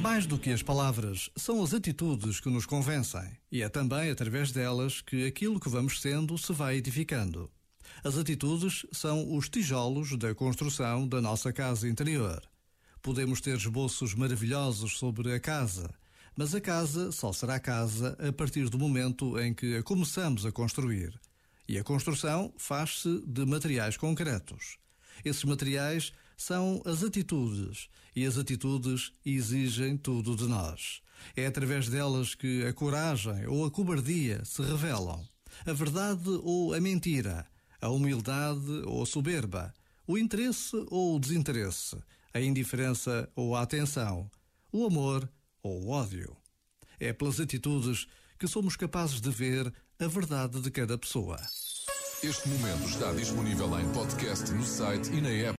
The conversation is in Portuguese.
Mais do que as palavras, são as atitudes que nos convencem, e é também através delas que aquilo que vamos sendo se vai edificando. As atitudes são os tijolos da construção da nossa casa interior. Podemos ter esboços maravilhosos sobre a casa, mas a casa só será casa a partir do momento em que a começamos a construir. E a construção faz-se de materiais concretos. Esses materiais são as atitudes, e as atitudes exigem tudo de nós. É através delas que a coragem ou a cobardia se revelam, a verdade ou a mentira, a humildade ou a soberba, o interesse ou o desinteresse, a indiferença ou a atenção, o amor ou o ódio. É pelas atitudes que somos capazes de ver a verdade de cada pessoa. Este momento está disponível em podcast no site e na app.